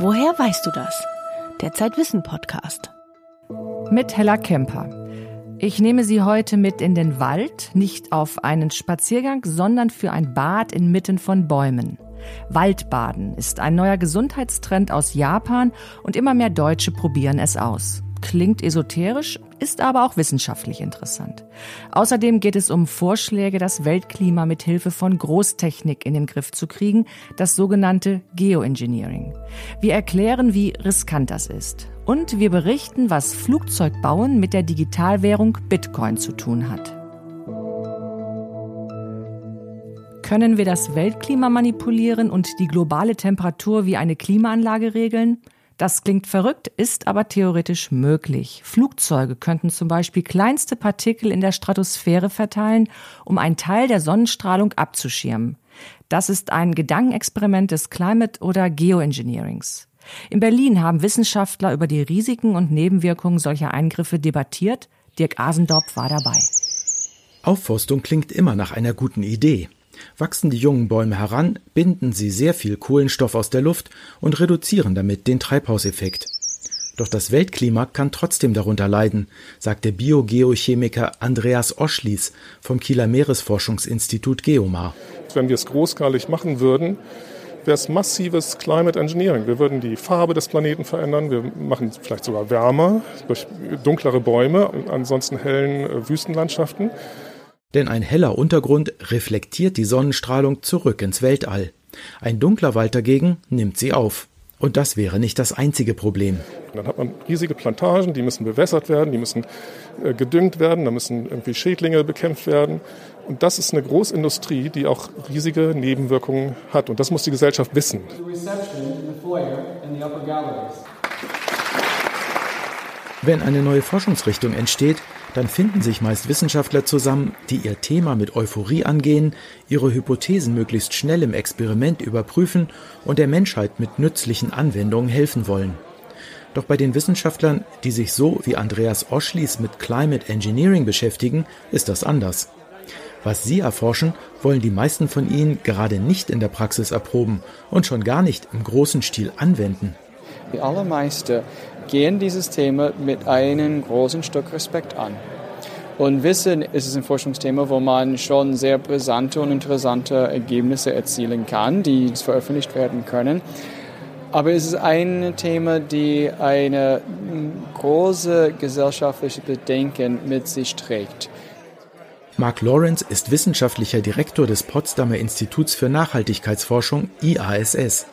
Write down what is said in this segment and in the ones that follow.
Woher weißt du das? Der Zeitwissen Podcast. Mit Hella Kemper. Ich nehme Sie heute mit in den Wald, nicht auf einen Spaziergang, sondern für ein Bad inmitten von Bäumen. Waldbaden ist ein neuer Gesundheitstrend aus Japan und immer mehr Deutsche probieren es aus. Klingt esoterisch, ist aber auch wissenschaftlich interessant. Außerdem geht es um Vorschläge, das Weltklima mit Hilfe von Großtechnik in den Griff zu kriegen, das sogenannte Geoengineering. Wir erklären, wie riskant das ist. Und wir berichten, was Flugzeugbauen mit der Digitalwährung Bitcoin zu tun hat. Können wir das Weltklima manipulieren und die globale Temperatur wie eine Klimaanlage regeln? Das klingt verrückt, ist aber theoretisch möglich. Flugzeuge könnten zum Beispiel kleinste Partikel in der Stratosphäre verteilen, um einen Teil der Sonnenstrahlung abzuschirmen. Das ist ein Gedankenexperiment des Climate- oder Geoengineerings. In Berlin haben Wissenschaftler über die Risiken und Nebenwirkungen solcher Eingriffe debattiert. Dirk Asendorp war dabei. Aufforstung klingt immer nach einer guten Idee. Wachsen die jungen Bäume heran, binden sie sehr viel Kohlenstoff aus der Luft und reduzieren damit den Treibhauseffekt. Doch das Weltklima kann trotzdem darunter leiden, sagt der Biogeochemiker Andreas Oschlies vom Kieler Meeresforschungsinstitut Geomar. Wenn wir es großskalig machen würden, wäre es massives Climate Engineering. Wir würden die Farbe des Planeten verändern, wir machen es vielleicht sogar wärmer durch dunklere Bäume, ansonsten hellen äh, Wüstenlandschaften. Denn ein heller Untergrund reflektiert die Sonnenstrahlung zurück ins Weltall. Ein dunkler Wald dagegen nimmt sie auf. Und das wäre nicht das einzige Problem. Dann hat man riesige Plantagen, die müssen bewässert werden, die müssen äh, gedüngt werden, da müssen irgendwie Schädlinge bekämpft werden. Und das ist eine Großindustrie, die auch riesige Nebenwirkungen hat. Und das muss die Gesellschaft wissen. Wenn eine neue Forschungsrichtung entsteht, dann finden sich meist Wissenschaftler zusammen, die ihr Thema mit Euphorie angehen, ihre Hypothesen möglichst schnell im Experiment überprüfen und der Menschheit mit nützlichen Anwendungen helfen wollen. Doch bei den Wissenschaftlern, die sich so wie Andreas Oschlies mit Climate Engineering beschäftigen, ist das anders. Was sie erforschen, wollen die meisten von ihnen gerade nicht in der Praxis erproben und schon gar nicht im großen Stil anwenden. Die allermeisten gehen dieses Thema mit einem großen Stück Respekt an. Und Wissen ist ein Forschungsthema, wo man schon sehr brisante und interessante Ergebnisse erzielen kann, die veröffentlicht werden können. Aber es ist ein Thema, die eine große gesellschaftliche Bedenken mit sich trägt. Mark Lawrence ist wissenschaftlicher Direktor des Potsdamer Instituts für Nachhaltigkeitsforschung IASS.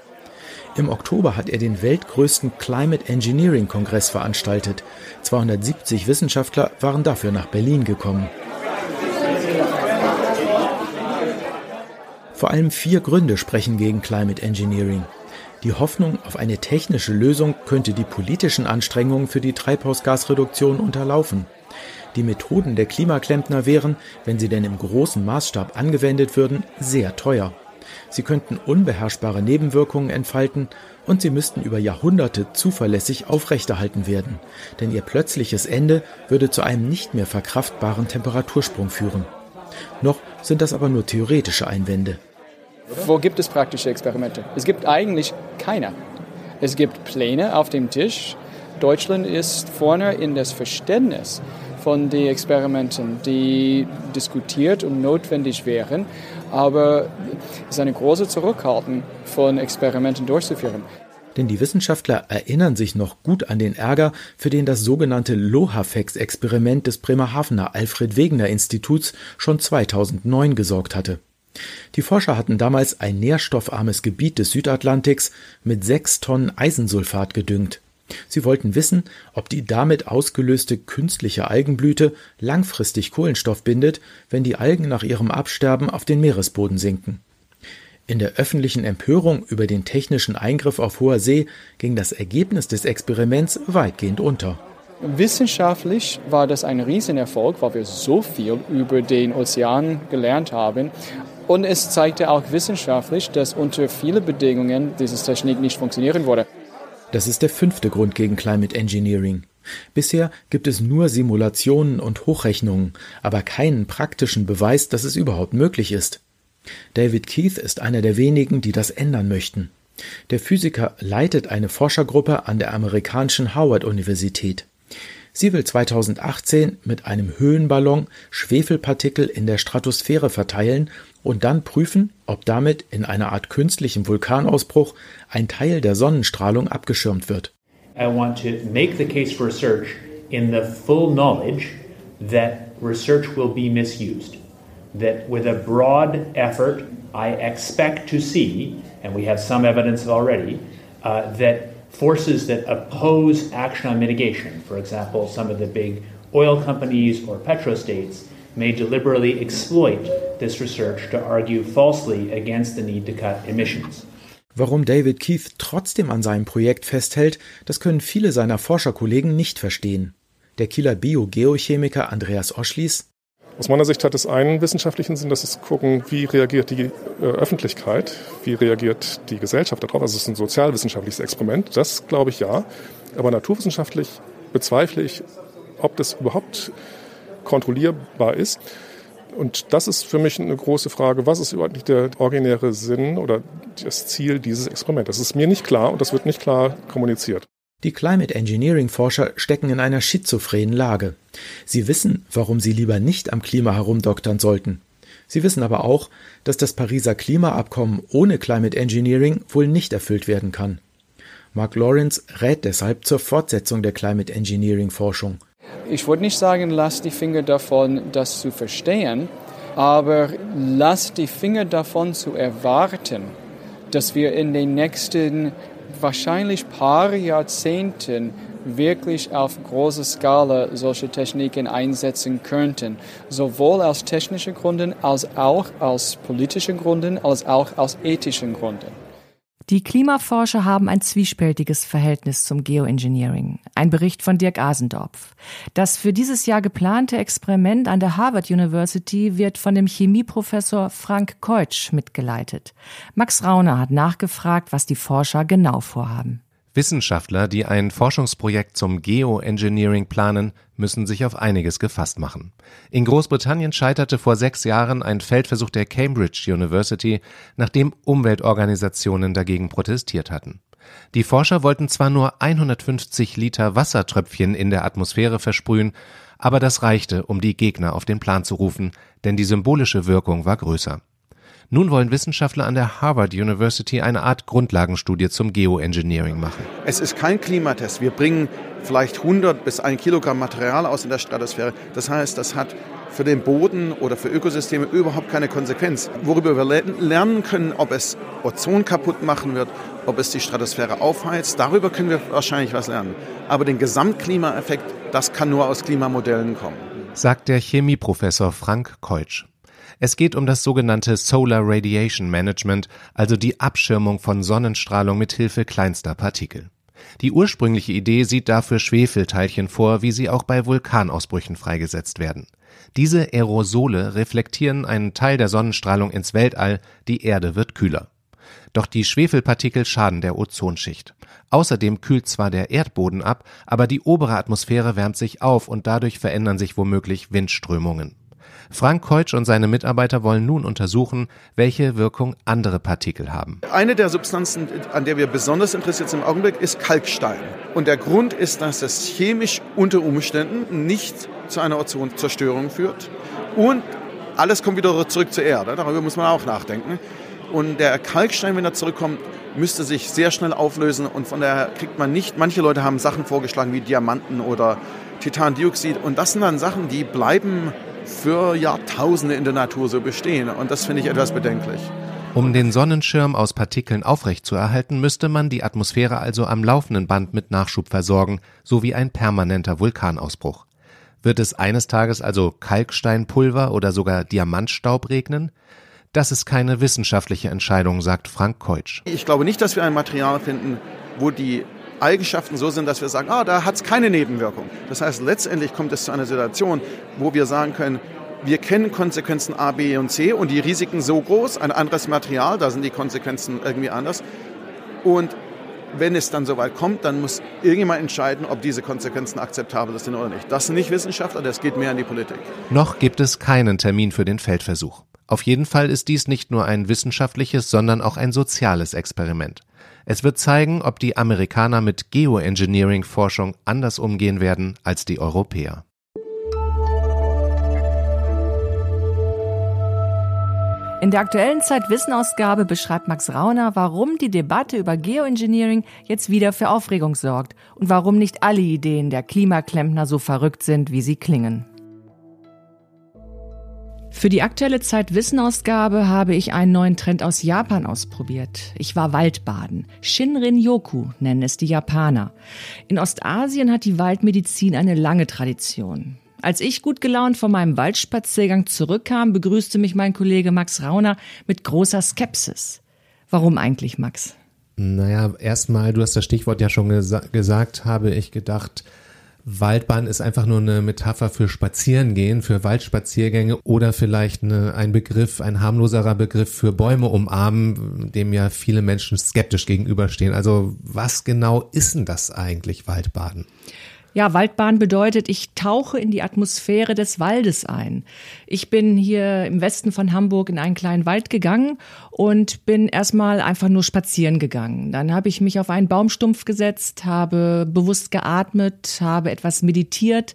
Im Oktober hat er den weltgrößten Climate Engineering Kongress veranstaltet. 270 Wissenschaftler waren dafür nach Berlin gekommen. Vor allem vier Gründe sprechen gegen Climate Engineering. Die Hoffnung auf eine technische Lösung könnte die politischen Anstrengungen für die Treibhausgasreduktion unterlaufen. Die Methoden der Klimaklempner wären, wenn sie denn im großen Maßstab angewendet würden, sehr teuer. Sie könnten unbeherrschbare Nebenwirkungen entfalten und sie müssten über Jahrhunderte zuverlässig aufrechterhalten werden, denn ihr plötzliches Ende würde zu einem nicht mehr verkraftbaren Temperatursprung führen. Noch sind das aber nur theoretische Einwände. Wo gibt es praktische Experimente? Es gibt eigentlich keine. Es gibt Pläne auf dem Tisch. Deutschland ist vorne in das Verständnis von den Experimenten, die diskutiert und notwendig wären aber es ist eine große Zurückhaltung von Experimenten durchzuführen. Denn die Wissenschaftler erinnern sich noch gut an den Ärger, für den das sogenannte Lohafex-Experiment des Bremerhavener Alfred Wegener Instituts schon 2009 gesorgt hatte. Die Forscher hatten damals ein nährstoffarmes Gebiet des Südatlantiks mit sechs Tonnen Eisensulfat gedüngt. Sie wollten wissen, ob die damit ausgelöste künstliche Algenblüte langfristig Kohlenstoff bindet, wenn die Algen nach ihrem Absterben auf den Meeresboden sinken. In der öffentlichen Empörung über den technischen Eingriff auf hoher See ging das Ergebnis des Experiments weitgehend unter. Wissenschaftlich war das ein Riesenerfolg, weil wir so viel über den Ozean gelernt haben. Und es zeigte auch wissenschaftlich, dass unter vielen Bedingungen diese Technik nicht funktionieren würde. Das ist der fünfte Grund gegen Climate Engineering. Bisher gibt es nur Simulationen und Hochrechnungen, aber keinen praktischen Beweis, dass es überhaupt möglich ist. David Keith ist einer der wenigen, die das ändern möchten. Der Physiker leitet eine Forschergruppe an der amerikanischen Howard-Universität. Sie will 2018 mit einem Höhenballon Schwefelpartikel in der Stratosphäre verteilen und dann prüfen, ob damit in einer Art künstlichem Vulkanausbruch ein Teil der Sonnenstrahlung abgeschirmt wird. I want to make the case for research in the full knowledge that research will be misused. That with a broad effort, I expect to see, and we have some evidence already, uh, that forces that oppose action on mitigation, for example, some of the big oil companies or petrostates, may deliberately exploit this research to argue falsely against the need to cut emissions. Warum David Keith trotzdem an seinem Projekt festhält, das können viele seiner Forscherkollegen nicht verstehen. Der Kieler Biogeochemiker Andreas Oschlies aus meiner Sicht hat es einen wissenschaftlichen Sinn, das ist gucken, wie reagiert die äh, Öffentlichkeit, wie reagiert die Gesellschaft darauf. Also es ist ein sozialwissenschaftliches Experiment, das glaube ich ja. Aber naturwissenschaftlich bezweifle ich, ob das überhaupt kontrollierbar ist. Und das ist für mich eine große Frage, was ist überhaupt nicht der originäre Sinn oder das Ziel dieses Experiments? Das ist mir nicht klar und das wird nicht klar kommuniziert. Die Climate Engineering Forscher stecken in einer schizophrenen Lage. Sie wissen, warum sie lieber nicht am Klima herumdoktern sollten. Sie wissen aber auch, dass das Pariser Klimaabkommen ohne Climate Engineering wohl nicht erfüllt werden kann. Mark Lawrence rät deshalb zur Fortsetzung der Climate Engineering Forschung. Ich würde nicht sagen, lass die Finger davon, das zu verstehen, aber lass die Finger davon zu erwarten, dass wir in den nächsten wahrscheinlich paar Jahrzehnten wirklich auf großer Skala solche Techniken einsetzen könnten, sowohl aus technischen Gründen als auch aus politischen Gründen, als auch aus ethischen Gründen. Die Klimaforscher haben ein zwiespältiges Verhältnis zum Geoengineering. Ein Bericht von Dirk Asendorf. Das für dieses Jahr geplante Experiment an der Harvard University wird von dem Chemieprofessor Frank Keutsch mitgeleitet. Max Rauner hat nachgefragt, was die Forscher genau vorhaben. Wissenschaftler, die ein Forschungsprojekt zum Geoengineering planen, müssen sich auf einiges gefasst machen. In Großbritannien scheiterte vor sechs Jahren ein Feldversuch der Cambridge University, nachdem Umweltorganisationen dagegen protestiert hatten. Die Forscher wollten zwar nur 150 Liter Wassertröpfchen in der Atmosphäre versprühen, aber das reichte, um die Gegner auf den Plan zu rufen, denn die symbolische Wirkung war größer. Nun wollen Wissenschaftler an der Harvard University eine Art Grundlagenstudie zum Geoengineering machen. Es ist kein Klimatest. Wir bringen vielleicht 100 bis 1 Kilogramm Material aus in der Stratosphäre. Das heißt, das hat für den Boden oder für Ökosysteme überhaupt keine Konsequenz. Worüber wir lernen können, ob es Ozon kaputt machen wird, ob es die Stratosphäre aufheizt, darüber können wir wahrscheinlich was lernen. Aber den Gesamtklimaeffekt, das kann nur aus Klimamodellen kommen. Sagt der Chemieprofessor Frank Keutsch. Es geht um das sogenannte Solar Radiation Management, also die Abschirmung von Sonnenstrahlung mit Hilfe kleinster Partikel. Die ursprüngliche Idee sieht dafür Schwefelteilchen vor, wie sie auch bei Vulkanausbrüchen freigesetzt werden. Diese Aerosole reflektieren einen Teil der Sonnenstrahlung ins Weltall, die Erde wird kühler. Doch die Schwefelpartikel schaden der Ozonschicht. Außerdem kühlt zwar der Erdboden ab, aber die obere Atmosphäre wärmt sich auf und dadurch verändern sich womöglich Windströmungen. Frank Keutsch und seine Mitarbeiter wollen nun untersuchen, welche Wirkung andere Partikel haben. Eine der Substanzen, an der wir besonders interessiert sind im Augenblick, ist Kalkstein. Und der Grund ist, dass es chemisch unter Umständen nicht zu einer Ozonzerstörung führt. Und alles kommt wieder zurück zur Erde. Darüber muss man auch nachdenken. Und der Kalkstein, wenn er zurückkommt, müsste sich sehr schnell auflösen und von daher kriegt man nicht, manche Leute haben Sachen vorgeschlagen wie Diamanten oder Titandioxid und das sind dann Sachen, die bleiben für Jahrtausende in der Natur so bestehen. Und das finde ich etwas bedenklich. Um den Sonnenschirm aus Partikeln aufrechtzuerhalten, müsste man die Atmosphäre also am laufenden Band mit Nachschub versorgen, so wie ein permanenter Vulkanausbruch. Wird es eines Tages also Kalksteinpulver oder sogar Diamantstaub regnen? Das ist keine wissenschaftliche Entscheidung, sagt Frank Keutsch. Ich glaube nicht, dass wir ein Material finden, wo die Eigenschaften so sind, dass wir sagen, ah, da hat es keine Nebenwirkung. Das heißt, letztendlich kommt es zu einer Situation, wo wir sagen können, wir kennen Konsequenzen A, B und C und die Risiken so groß, ein anderes Material, da sind die Konsequenzen irgendwie anders. Und wenn es dann soweit kommt, dann muss irgendjemand entscheiden, ob diese Konsequenzen akzeptabel sind oder nicht. Das sind nicht Wissenschaftler, das geht mehr an die Politik. Noch gibt es keinen Termin für den Feldversuch. Auf jeden Fall ist dies nicht nur ein wissenschaftliches, sondern auch ein soziales Experiment. Es wird zeigen, ob die Amerikaner mit Geoengineering-Forschung anders umgehen werden als die Europäer. In der aktuellen Zeitwissenausgabe beschreibt Max Rauner, warum die Debatte über Geoengineering jetzt wieder für Aufregung sorgt und warum nicht alle Ideen der Klimaklempner so verrückt sind, wie sie klingen. Für die aktuelle Zeitwissenausgabe habe ich einen neuen Trend aus Japan ausprobiert. Ich war Waldbaden. Shinrin-yoku nennen es die Japaner. In Ostasien hat die Waldmedizin eine lange Tradition. Als ich gut gelaunt von meinem Waldspaziergang zurückkam, begrüßte mich mein Kollege Max Rauner mit großer Skepsis. Warum eigentlich, Max? Naja, erstmal, du hast das Stichwort ja schon gesa gesagt, habe ich gedacht, Waldbahn ist einfach nur eine Metapher für Spazierengehen, für Waldspaziergänge oder vielleicht eine, ein Begriff, ein harmloserer Begriff für Bäume umarmen, dem ja viele Menschen skeptisch gegenüberstehen. Also was genau ist denn das eigentlich, Waldbaden? Ja, Waldbahn bedeutet, ich tauche in die Atmosphäre des Waldes ein. Ich bin hier im Westen von Hamburg in einen kleinen Wald gegangen und bin erstmal einfach nur spazieren gegangen. Dann habe ich mich auf einen Baumstumpf gesetzt, habe bewusst geatmet, habe etwas meditiert.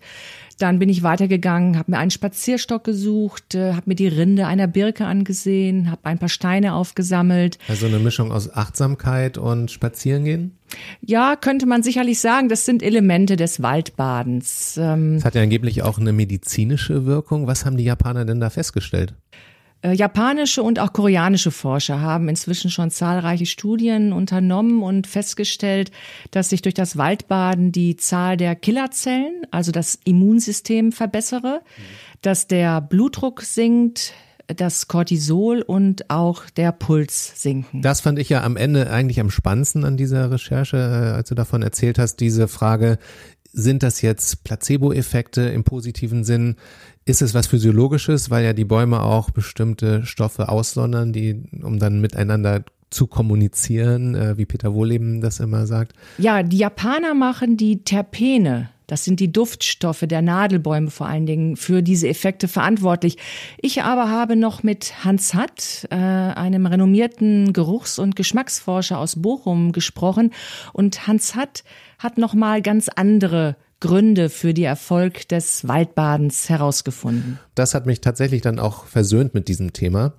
Dann bin ich weitergegangen, habe mir einen Spazierstock gesucht, äh, habe mir die Rinde einer Birke angesehen, habe ein paar Steine aufgesammelt. Also eine Mischung aus Achtsamkeit und Spazierengehen? Ja, könnte man sicherlich sagen, das sind Elemente des Waldbadens. Ähm, es hat ja angeblich auch eine medizinische Wirkung. Was haben die Japaner denn da festgestellt? Äh, japanische und auch koreanische Forscher haben inzwischen schon zahlreiche Studien unternommen und festgestellt, dass sich durch das Waldbaden die Zahl der Killerzellen, also das Immunsystem verbessere, dass der Blutdruck sinkt, das Cortisol und auch der Puls sinken. Das fand ich ja am Ende eigentlich am spannendsten an dieser Recherche, äh, als du davon erzählt hast, diese Frage, sind das jetzt Placebo-Effekte im positiven Sinn? Ist es was Physiologisches, weil ja die Bäume auch bestimmte Stoffe aussondern, die, um dann miteinander zu kommunizieren, äh, wie Peter Wohleben das immer sagt? Ja, die Japaner machen die Terpene das sind die Duftstoffe der Nadelbäume vor allen Dingen für diese Effekte verantwortlich. Ich aber habe noch mit Hans Hatt, äh, einem renommierten Geruchs- und Geschmacksforscher aus Bochum, gesprochen. Und Hans Hatt hat noch mal ganz andere Gründe für die Erfolg des Waldbadens herausgefunden. Das hat mich tatsächlich dann auch versöhnt mit diesem Thema.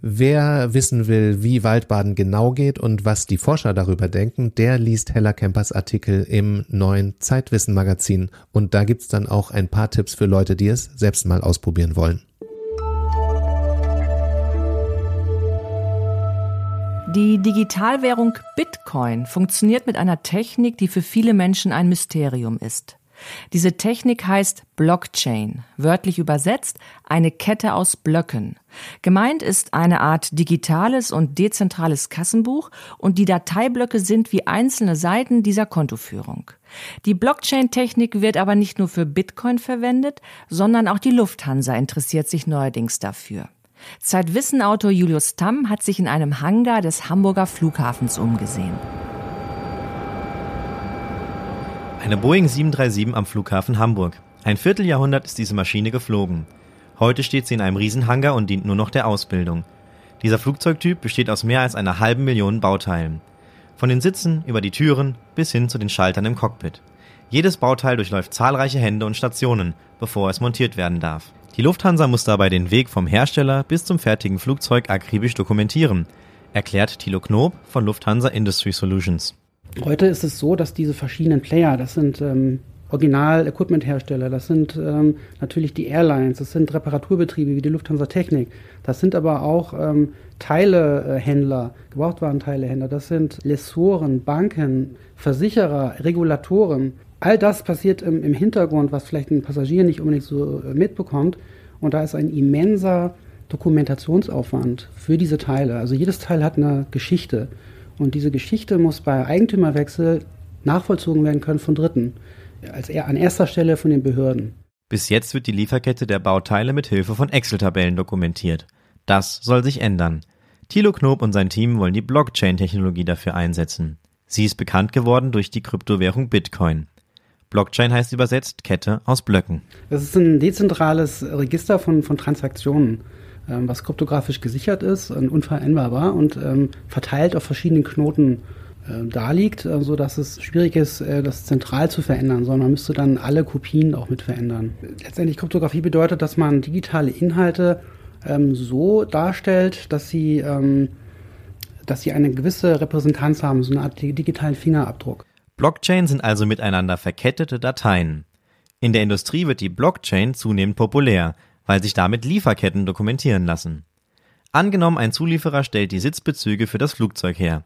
Wer wissen will, wie Waldbaden genau geht und was die Forscher darüber denken, der liest Hella Kempers Artikel im neuen Zeitwissen Magazin. Und da gibt's dann auch ein paar Tipps für Leute, die es selbst mal ausprobieren wollen. Die Digitalwährung Bitcoin funktioniert mit einer Technik, die für viele Menschen ein Mysterium ist. Diese Technik heißt Blockchain, wörtlich übersetzt eine Kette aus Blöcken. Gemeint ist eine Art digitales und dezentrales Kassenbuch und die Dateiblöcke sind wie einzelne Seiten dieser Kontoführung. Die Blockchain-Technik wird aber nicht nur für Bitcoin verwendet, sondern auch die Lufthansa interessiert sich neuerdings dafür. Zeitwissenautor Julius Tamm hat sich in einem Hangar des Hamburger Flughafens umgesehen. Eine Boeing 737 am Flughafen Hamburg. Ein Vierteljahrhundert ist diese Maschine geflogen. Heute steht sie in einem Riesenhangar und dient nur noch der Ausbildung. Dieser Flugzeugtyp besteht aus mehr als einer halben Million Bauteilen. Von den Sitzen über die Türen bis hin zu den Schaltern im Cockpit. Jedes Bauteil durchläuft zahlreiche Hände und Stationen, bevor es montiert werden darf. Die Lufthansa muss dabei den Weg vom Hersteller bis zum fertigen Flugzeug akribisch dokumentieren, erklärt Thilo Knob von Lufthansa Industry Solutions. Heute ist es so, dass diese verschiedenen Player, das sind ähm, Original-Equipment-Hersteller, das sind ähm, natürlich die Airlines, das sind Reparaturbetriebe wie die Lufthansa Technik, das sind aber auch ähm, Teilehändler, Gebrauchtwarenteilohändler, das sind Lessoren, Banken, Versicherer, Regulatoren. All das passiert im, im Hintergrund, was vielleicht ein Passagier nicht unbedingt so äh, mitbekommt. Und da ist ein immenser Dokumentationsaufwand für diese Teile. Also jedes Teil hat eine Geschichte. Und diese Geschichte muss bei Eigentümerwechsel nachvollzogen werden können von Dritten. Als er an erster Stelle von den Behörden. Bis jetzt wird die Lieferkette der Bauteile mit Hilfe von Excel-Tabellen dokumentiert. Das soll sich ändern. Thilo Knob und sein Team wollen die Blockchain-Technologie dafür einsetzen. Sie ist bekannt geworden durch die Kryptowährung Bitcoin. Blockchain heißt übersetzt Kette aus Blöcken. Das ist ein dezentrales Register von, von Transaktionen. Ähm, was kryptografisch gesichert ist und unveränderbar und ähm, verteilt auf verschiedenen Knoten äh, da liegt, äh, so es schwierig ist, äh, das zentral zu verändern, sondern man müsste dann alle Kopien auch mit verändern. Letztendlich Kryptographie bedeutet, dass man digitale Inhalte ähm, so darstellt, dass sie, ähm, dass sie eine gewisse Repräsentanz haben, so eine Art digitalen Fingerabdruck. Blockchain sind also miteinander verkettete Dateien. In der Industrie wird die Blockchain zunehmend populär, weil sich damit Lieferketten dokumentieren lassen. Angenommen, ein Zulieferer stellt die Sitzbezüge für das Flugzeug her.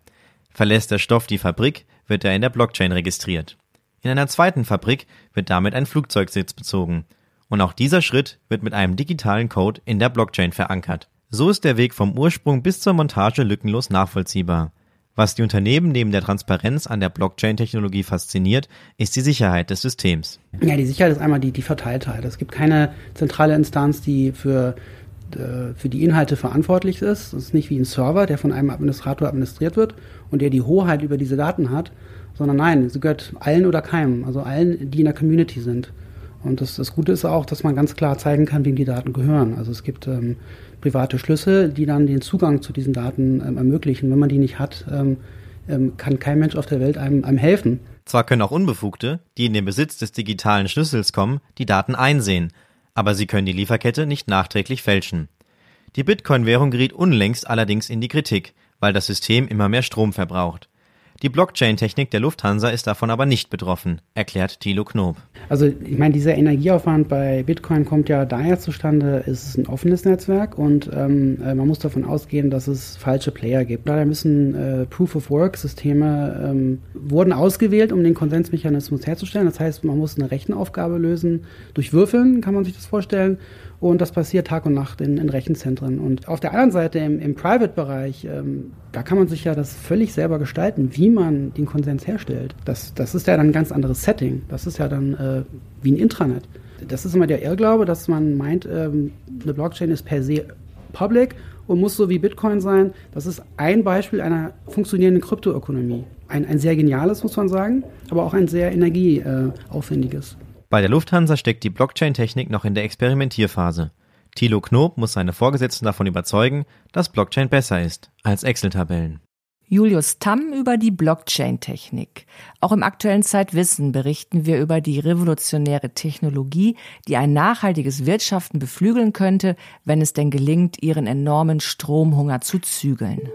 Verlässt der Stoff die Fabrik, wird er in der Blockchain registriert. In einer zweiten Fabrik wird damit ein Flugzeugsitz bezogen. Und auch dieser Schritt wird mit einem digitalen Code in der Blockchain verankert. So ist der Weg vom Ursprung bis zur Montage lückenlos nachvollziehbar. Was die Unternehmen neben der Transparenz an der Blockchain-Technologie fasziniert, ist die Sicherheit des Systems. Ja, die Sicherheit ist einmal die, die Verteiltheit. Es gibt keine zentrale Instanz, die für, äh, für die Inhalte verantwortlich ist. Es ist nicht wie ein Server, der von einem Administrator administriert wird und der die Hoheit über diese Daten hat, sondern nein, sie gehört allen oder keinem, also allen, die in der Community sind. Und das, das Gute ist auch, dass man ganz klar zeigen kann, wem die Daten gehören. Also es gibt ähm, private Schlüssel, die dann den Zugang zu diesen Daten ähm, ermöglichen. Wenn man die nicht hat, ähm, ähm, kann kein Mensch auf der Welt einem, einem helfen. Zwar können auch Unbefugte, die in den Besitz des digitalen Schlüssels kommen, die Daten einsehen, aber sie können die Lieferkette nicht nachträglich fälschen. Die Bitcoin-Währung geriet unlängst allerdings in die Kritik, weil das System immer mehr Strom verbraucht. Die Blockchain-Technik der Lufthansa ist davon aber nicht betroffen, erklärt Thilo Knob. Also ich meine, dieser Energieaufwand bei Bitcoin kommt ja daher zustande, es ist ein offenes Netzwerk und ähm, äh, man muss davon ausgehen, dass es falsche Player gibt. Daher müssen äh, Proof-of-Work-Systeme ähm, wurden ausgewählt, um den Konsensmechanismus herzustellen. Das heißt, man muss eine Rechenaufgabe lösen durch Würfeln, kann man sich das vorstellen. Und das passiert Tag und Nacht in, in Rechenzentren. Und auf der anderen Seite im, im Private-Bereich, ähm, da kann man sich ja das völlig selber gestalten, wie man den Konsens herstellt. Das, das ist ja dann ein ganz anderes Setting. Das ist ja dann äh, wie ein Intranet. Das ist immer der Irrglaube, dass man meint, ähm, eine Blockchain ist per se public und muss so wie Bitcoin sein. Das ist ein Beispiel einer funktionierenden Kryptoökonomie. Ein, ein sehr geniales, muss man sagen, aber auch ein sehr energieaufwendiges. Äh, bei der Lufthansa steckt die Blockchain-Technik noch in der Experimentierphase. Thilo Knob muss seine Vorgesetzten davon überzeugen, dass Blockchain besser ist als Excel-Tabellen. Julius Tamm über die Blockchain-Technik. Auch im aktuellen Zeitwissen berichten wir über die revolutionäre Technologie, die ein nachhaltiges Wirtschaften beflügeln könnte, wenn es denn gelingt, ihren enormen Stromhunger zu zügeln.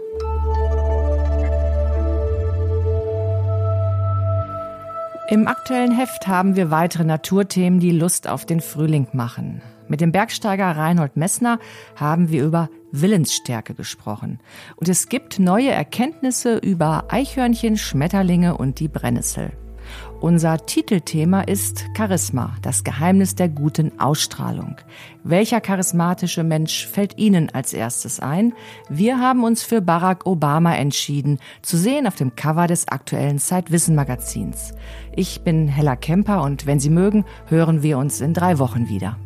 Im aktuellen Heft haben wir weitere Naturthemen, die Lust auf den Frühling machen. Mit dem Bergsteiger Reinhold Messner haben wir über Willensstärke gesprochen. Und es gibt neue Erkenntnisse über Eichhörnchen, Schmetterlinge und die Brennnessel. Unser Titelthema ist Charisma, das Geheimnis der guten Ausstrahlung. Welcher charismatische Mensch fällt Ihnen als erstes ein? Wir haben uns für Barack Obama entschieden, zu sehen auf dem Cover des aktuellen Zeitwissen Magazins. Ich bin Hella Kemper und wenn Sie mögen, hören wir uns in drei Wochen wieder.